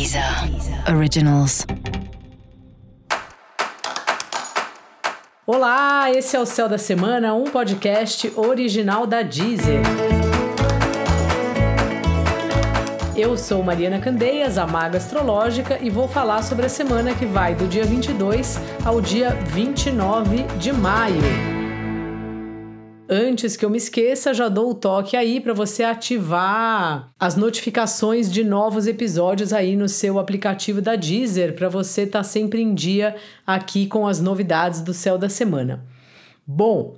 Deezer Originals. Olá, esse é o Céu da Semana, um podcast original da Deezer. Eu sou Mariana Candeias, a Maga Astrológica, e vou falar sobre a semana que vai do dia 22 ao dia 29 de maio. Antes que eu me esqueça, já dou o toque aí para você ativar as notificações de novos episódios aí no seu aplicativo da Deezer, para você estar tá sempre em dia aqui com as novidades do céu da semana. Bom,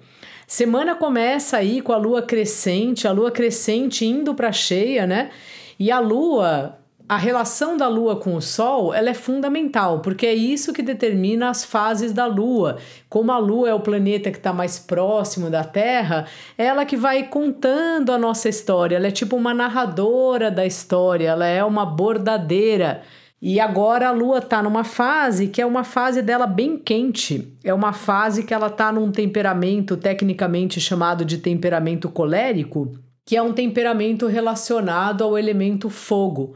semana começa aí com a lua crescente, a lua crescente indo para cheia, né? E a lua a relação da Lua com o Sol ela é fundamental, porque é isso que determina as fases da Lua. Como a Lua é o planeta que está mais próximo da Terra, é ela que vai contando a nossa história. Ela é tipo uma narradora da história, ela é uma bordadeira. E agora a Lua está numa fase que é uma fase dela bem quente. É uma fase que ela está num temperamento tecnicamente chamado de temperamento colérico, que é um temperamento relacionado ao elemento fogo.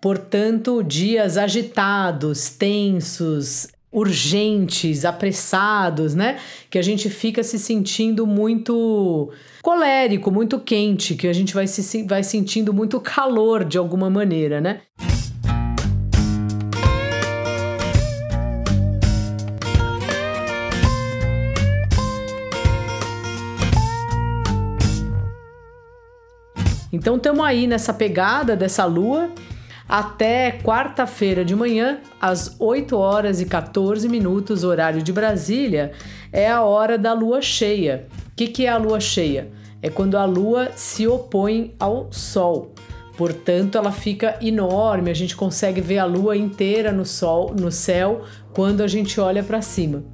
Portanto, dias agitados, tensos, urgentes, apressados, né? Que a gente fica se sentindo muito colérico, muito quente, que a gente vai, se, vai sentindo muito calor de alguma maneira, né? Então estamos aí nessa pegada dessa lua até quarta-feira de manhã, às 8 horas e 14 minutos, horário de Brasília, é a hora da lua cheia. O que, que é a lua cheia? É quando a lua se opõe ao sol. Portanto, ela fica enorme, a gente consegue ver a lua inteira no sol, no céu, quando a gente olha para cima.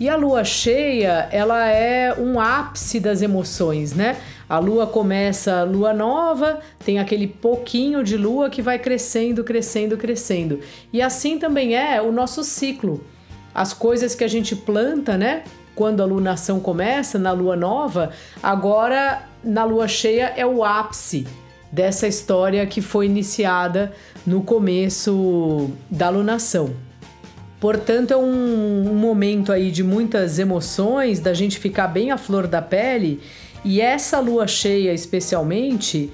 E a lua cheia, ela é um ápice das emoções, né? A lua começa lua nova, tem aquele pouquinho de lua que vai crescendo, crescendo, crescendo. E assim também é o nosso ciclo. As coisas que a gente planta, né? Quando a lunação começa, na lua nova, agora na lua cheia é o ápice dessa história que foi iniciada no começo da lunação. Portanto, é um, um momento aí de muitas emoções, da gente ficar bem à flor da pele e essa lua cheia, especialmente,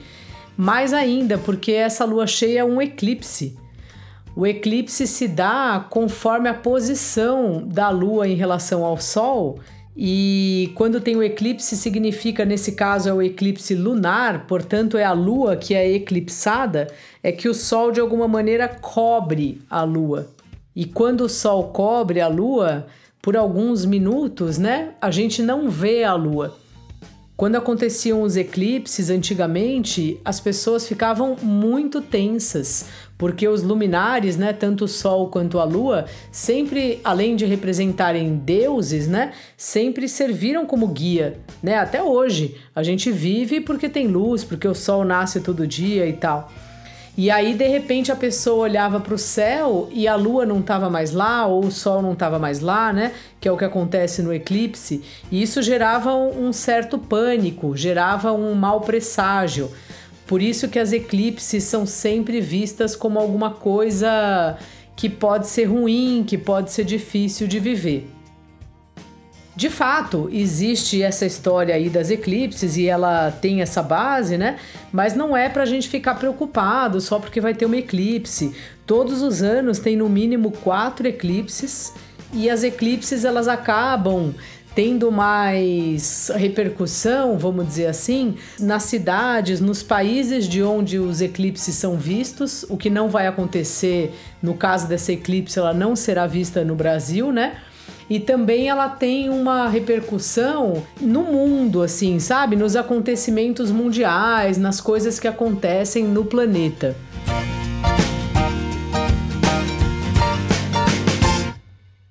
mais ainda, porque essa lua cheia é um eclipse. O eclipse se dá conforme a posição da lua em relação ao sol. E quando tem o eclipse, significa, nesse caso, é o eclipse lunar, portanto, é a lua que é eclipsada, é que o sol de alguma maneira cobre a lua. E quando o sol cobre a lua, por alguns minutos, né, a gente não vê a lua. Quando aconteciam os eclipses antigamente, as pessoas ficavam muito tensas, porque os luminares, né, tanto o sol quanto a lua, sempre além de representarem deuses, né, sempre serviram como guia, né? Até hoje a gente vive porque tem luz, porque o sol nasce todo dia e tal. E aí, de repente, a pessoa olhava para o céu e a lua não estava mais lá, ou o sol não estava mais lá, né? Que é o que acontece no eclipse. E isso gerava um certo pânico, gerava um mau presságio. Por isso que as eclipses são sempre vistas como alguma coisa que pode ser ruim, que pode ser difícil de viver. De fato, existe essa história aí das eclipses e ela tem essa base, né? Mas não é para a gente ficar preocupado só porque vai ter uma eclipse. Todos os anos tem no mínimo quatro eclipses e as eclipses elas acabam tendo mais repercussão, vamos dizer assim, nas cidades, nos países de onde os eclipses são vistos, o que não vai acontecer no caso dessa eclipse, ela não será vista no Brasil, né? E também ela tem uma repercussão no mundo, assim, sabe? Nos acontecimentos mundiais, nas coisas que acontecem no planeta.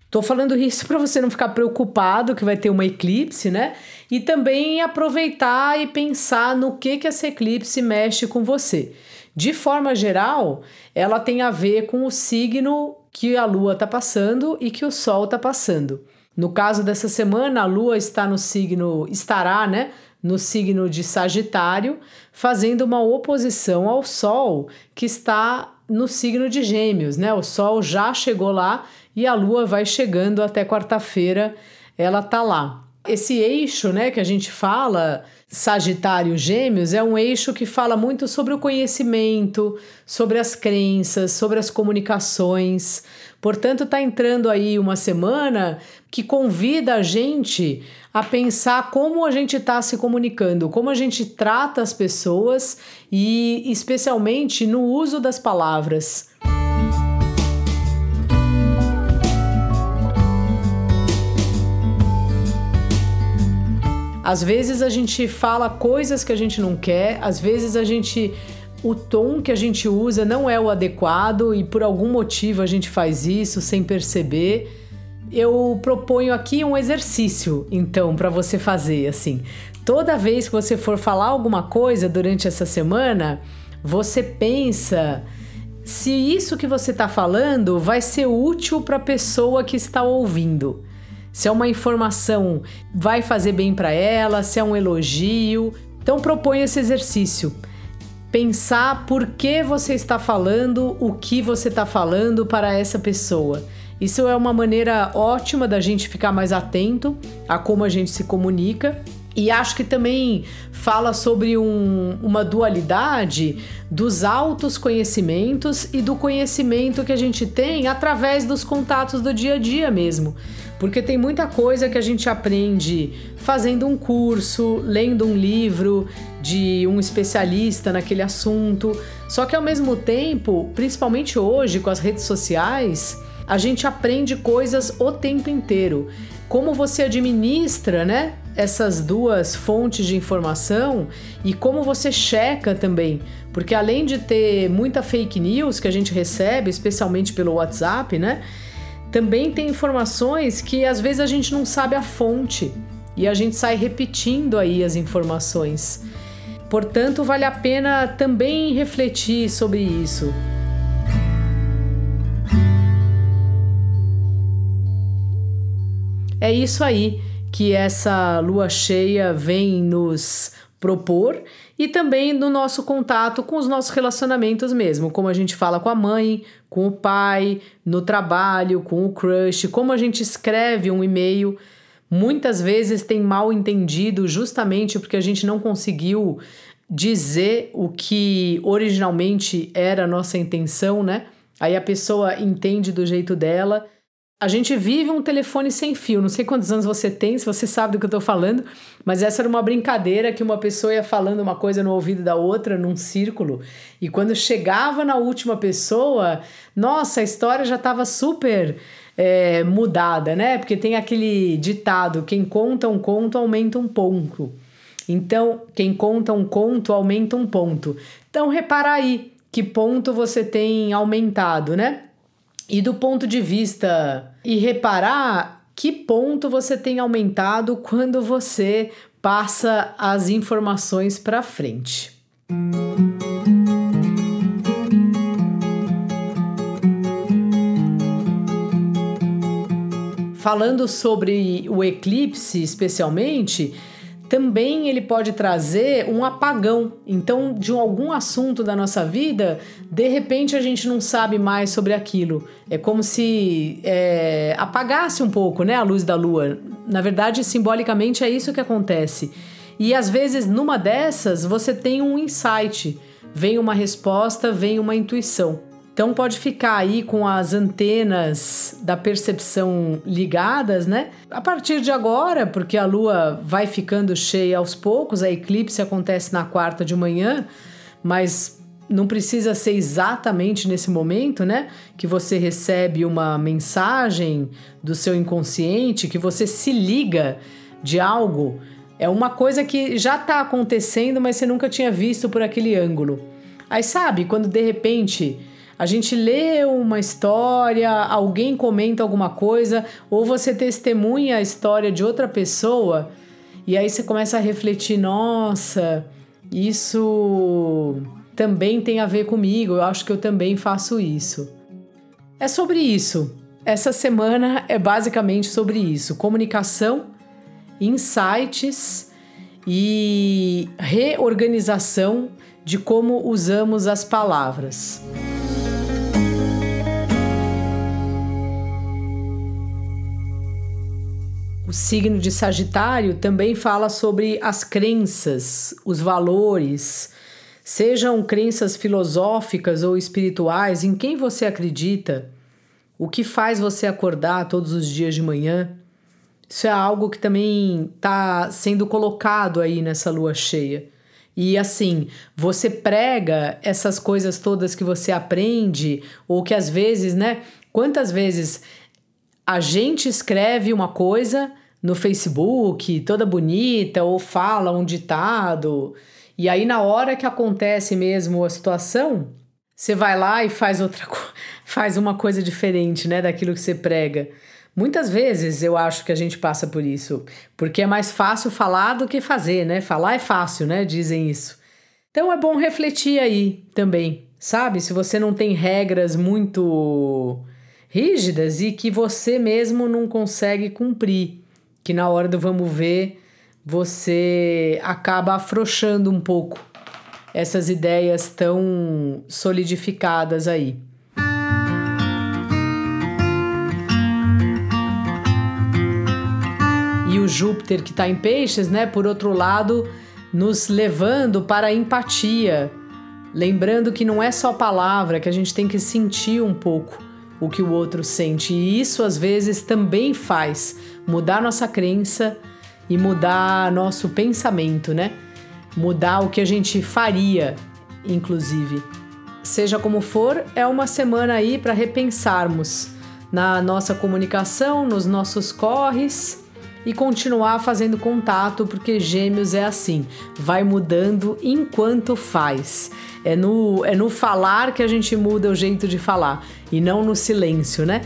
Tô falando isso para você não ficar preocupado que vai ter uma eclipse, né? E também aproveitar e pensar no que que essa eclipse mexe com você. De forma geral, ela tem a ver com o signo que a lua está passando e que o sol está passando. No caso dessa semana, a lua está no signo, estará, né? No signo de Sagitário, fazendo uma oposição ao Sol, que está no signo de Gêmeos, né? O Sol já chegou lá e a Lua vai chegando até quarta-feira, ela tá lá. Esse eixo, né, que a gente fala, Sagitário Gêmeos, é um eixo que fala muito sobre o conhecimento, sobre as crenças, sobre as comunicações. Portanto, está entrando aí uma semana que convida a gente a pensar como a gente está se comunicando, como a gente trata as pessoas e, especialmente, no uso das palavras. Às vezes a gente fala coisas que a gente não quer, às vezes a gente o tom que a gente usa não é o adequado e por algum motivo a gente faz isso sem perceber. Eu proponho aqui um exercício, então, para você fazer assim. Toda vez que você for falar alguma coisa durante essa semana, você pensa se isso que você está falando vai ser útil para a pessoa que está ouvindo se é uma informação vai fazer bem para ela, se é um elogio. Então propõe esse exercício. Pensar por que você está falando, o que você está falando para essa pessoa. Isso é uma maneira ótima da gente ficar mais atento a como a gente se comunica e acho que também fala sobre um, uma dualidade dos altos conhecimentos e do conhecimento que a gente tem através dos contatos do dia a dia mesmo. Porque tem muita coisa que a gente aprende fazendo um curso, lendo um livro de um especialista naquele assunto. Só que ao mesmo tempo, principalmente hoje com as redes sociais, a gente aprende coisas o tempo inteiro como você administra, né, essas duas fontes de informação e como você checa também, porque além de ter muita fake news que a gente recebe, especialmente pelo WhatsApp, né, também tem informações que às vezes a gente não sabe a fonte e a gente sai repetindo aí as informações. Portanto, vale a pena também refletir sobre isso. É isso aí que essa lua cheia vem nos propor e também no nosso contato com os nossos relacionamentos mesmo, como a gente fala com a mãe, com o pai, no trabalho, com o crush, como a gente escreve um e-mail. Muitas vezes tem mal entendido justamente porque a gente não conseguiu dizer o que originalmente era a nossa intenção, né? Aí a pessoa entende do jeito dela a gente vive um telefone sem fio. Não sei quantos anos você tem, se você sabe do que eu tô falando, mas essa era uma brincadeira que uma pessoa ia falando uma coisa no ouvido da outra num círculo. E quando chegava na última pessoa, nossa, a história já estava super é, mudada, né? Porque tem aquele ditado: quem conta um conto aumenta um ponto. Então, quem conta um conto aumenta um ponto. Então, repara aí que ponto você tem aumentado, né? E do ponto de vista e reparar que ponto você tem aumentado quando você passa as informações para frente. Falando sobre o eclipse especialmente, também ele pode trazer um apagão. Então, de algum assunto da nossa vida, de repente a gente não sabe mais sobre aquilo. É como se é, apagasse um pouco né, a luz da lua. Na verdade, simbolicamente é isso que acontece. E às vezes, numa dessas, você tem um insight, vem uma resposta, vem uma intuição. Então pode ficar aí com as antenas da percepção ligadas, né? A partir de agora, porque a lua vai ficando cheia aos poucos, a eclipse acontece na quarta de manhã, mas não precisa ser exatamente nesse momento, né? Que você recebe uma mensagem do seu inconsciente, que você se liga de algo. É uma coisa que já está acontecendo, mas você nunca tinha visto por aquele ângulo. Aí sabe, quando de repente a gente lê uma história, alguém comenta alguma coisa, ou você testemunha a história de outra pessoa, e aí você começa a refletir: nossa, isso também tem a ver comigo, eu acho que eu também faço isso. É sobre isso. Essa semana é basicamente sobre isso: comunicação, insights e reorganização de como usamos as palavras. O signo de Sagitário também fala sobre as crenças, os valores, sejam crenças filosóficas ou espirituais, em quem você acredita, o que faz você acordar todos os dias de manhã. Isso é algo que também está sendo colocado aí nessa lua cheia. E assim, você prega essas coisas todas que você aprende, ou que às vezes, né? Quantas vezes a gente escreve uma coisa no Facebook, toda bonita, ou fala um ditado, e aí na hora que acontece mesmo a situação, você vai lá e faz outra faz uma coisa diferente, né, daquilo que você prega. Muitas vezes eu acho que a gente passa por isso, porque é mais fácil falar do que fazer, né? Falar é fácil, né? Dizem isso. Então é bom refletir aí também, sabe? Se você não tem regras muito rígidas e que você mesmo não consegue cumprir, que na hora do vamos ver você acaba afrouxando um pouco essas ideias tão solidificadas aí. E o Júpiter que está em peixes, né, por outro lado, nos levando para a empatia, lembrando que não é só palavra, que a gente tem que sentir um pouco o que o outro sente. E isso às vezes também faz mudar nossa crença e mudar nosso pensamento, né? Mudar o que a gente faria, inclusive. Seja como for, é uma semana aí para repensarmos na nossa comunicação, nos nossos corres e continuar fazendo contato, porque Gêmeos é assim, vai mudando enquanto faz. É no, é no falar que a gente muda o jeito de falar e não no silêncio, né?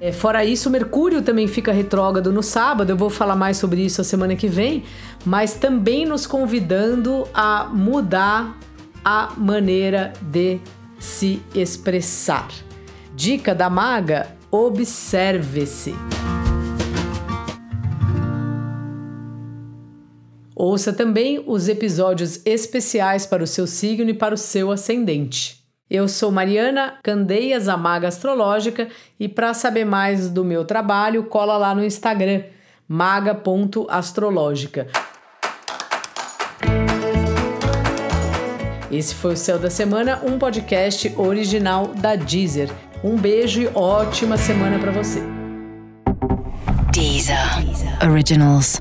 É, fora isso, Mercúrio também fica retrógrado no sábado, eu vou falar mais sobre isso a semana que vem, mas também nos convidando a mudar a maneira de se expressar. Dica da maga: observe-se. Ouça também os episódios especiais para o seu signo e para o seu ascendente. Eu sou Mariana Candeias, a Maga Astrológica, e para saber mais do meu trabalho, cola lá no Instagram, maga.astrológica. Esse foi o Céu da Semana, um podcast original da Deezer. Um beijo e ótima semana para você. Deezer. Originals.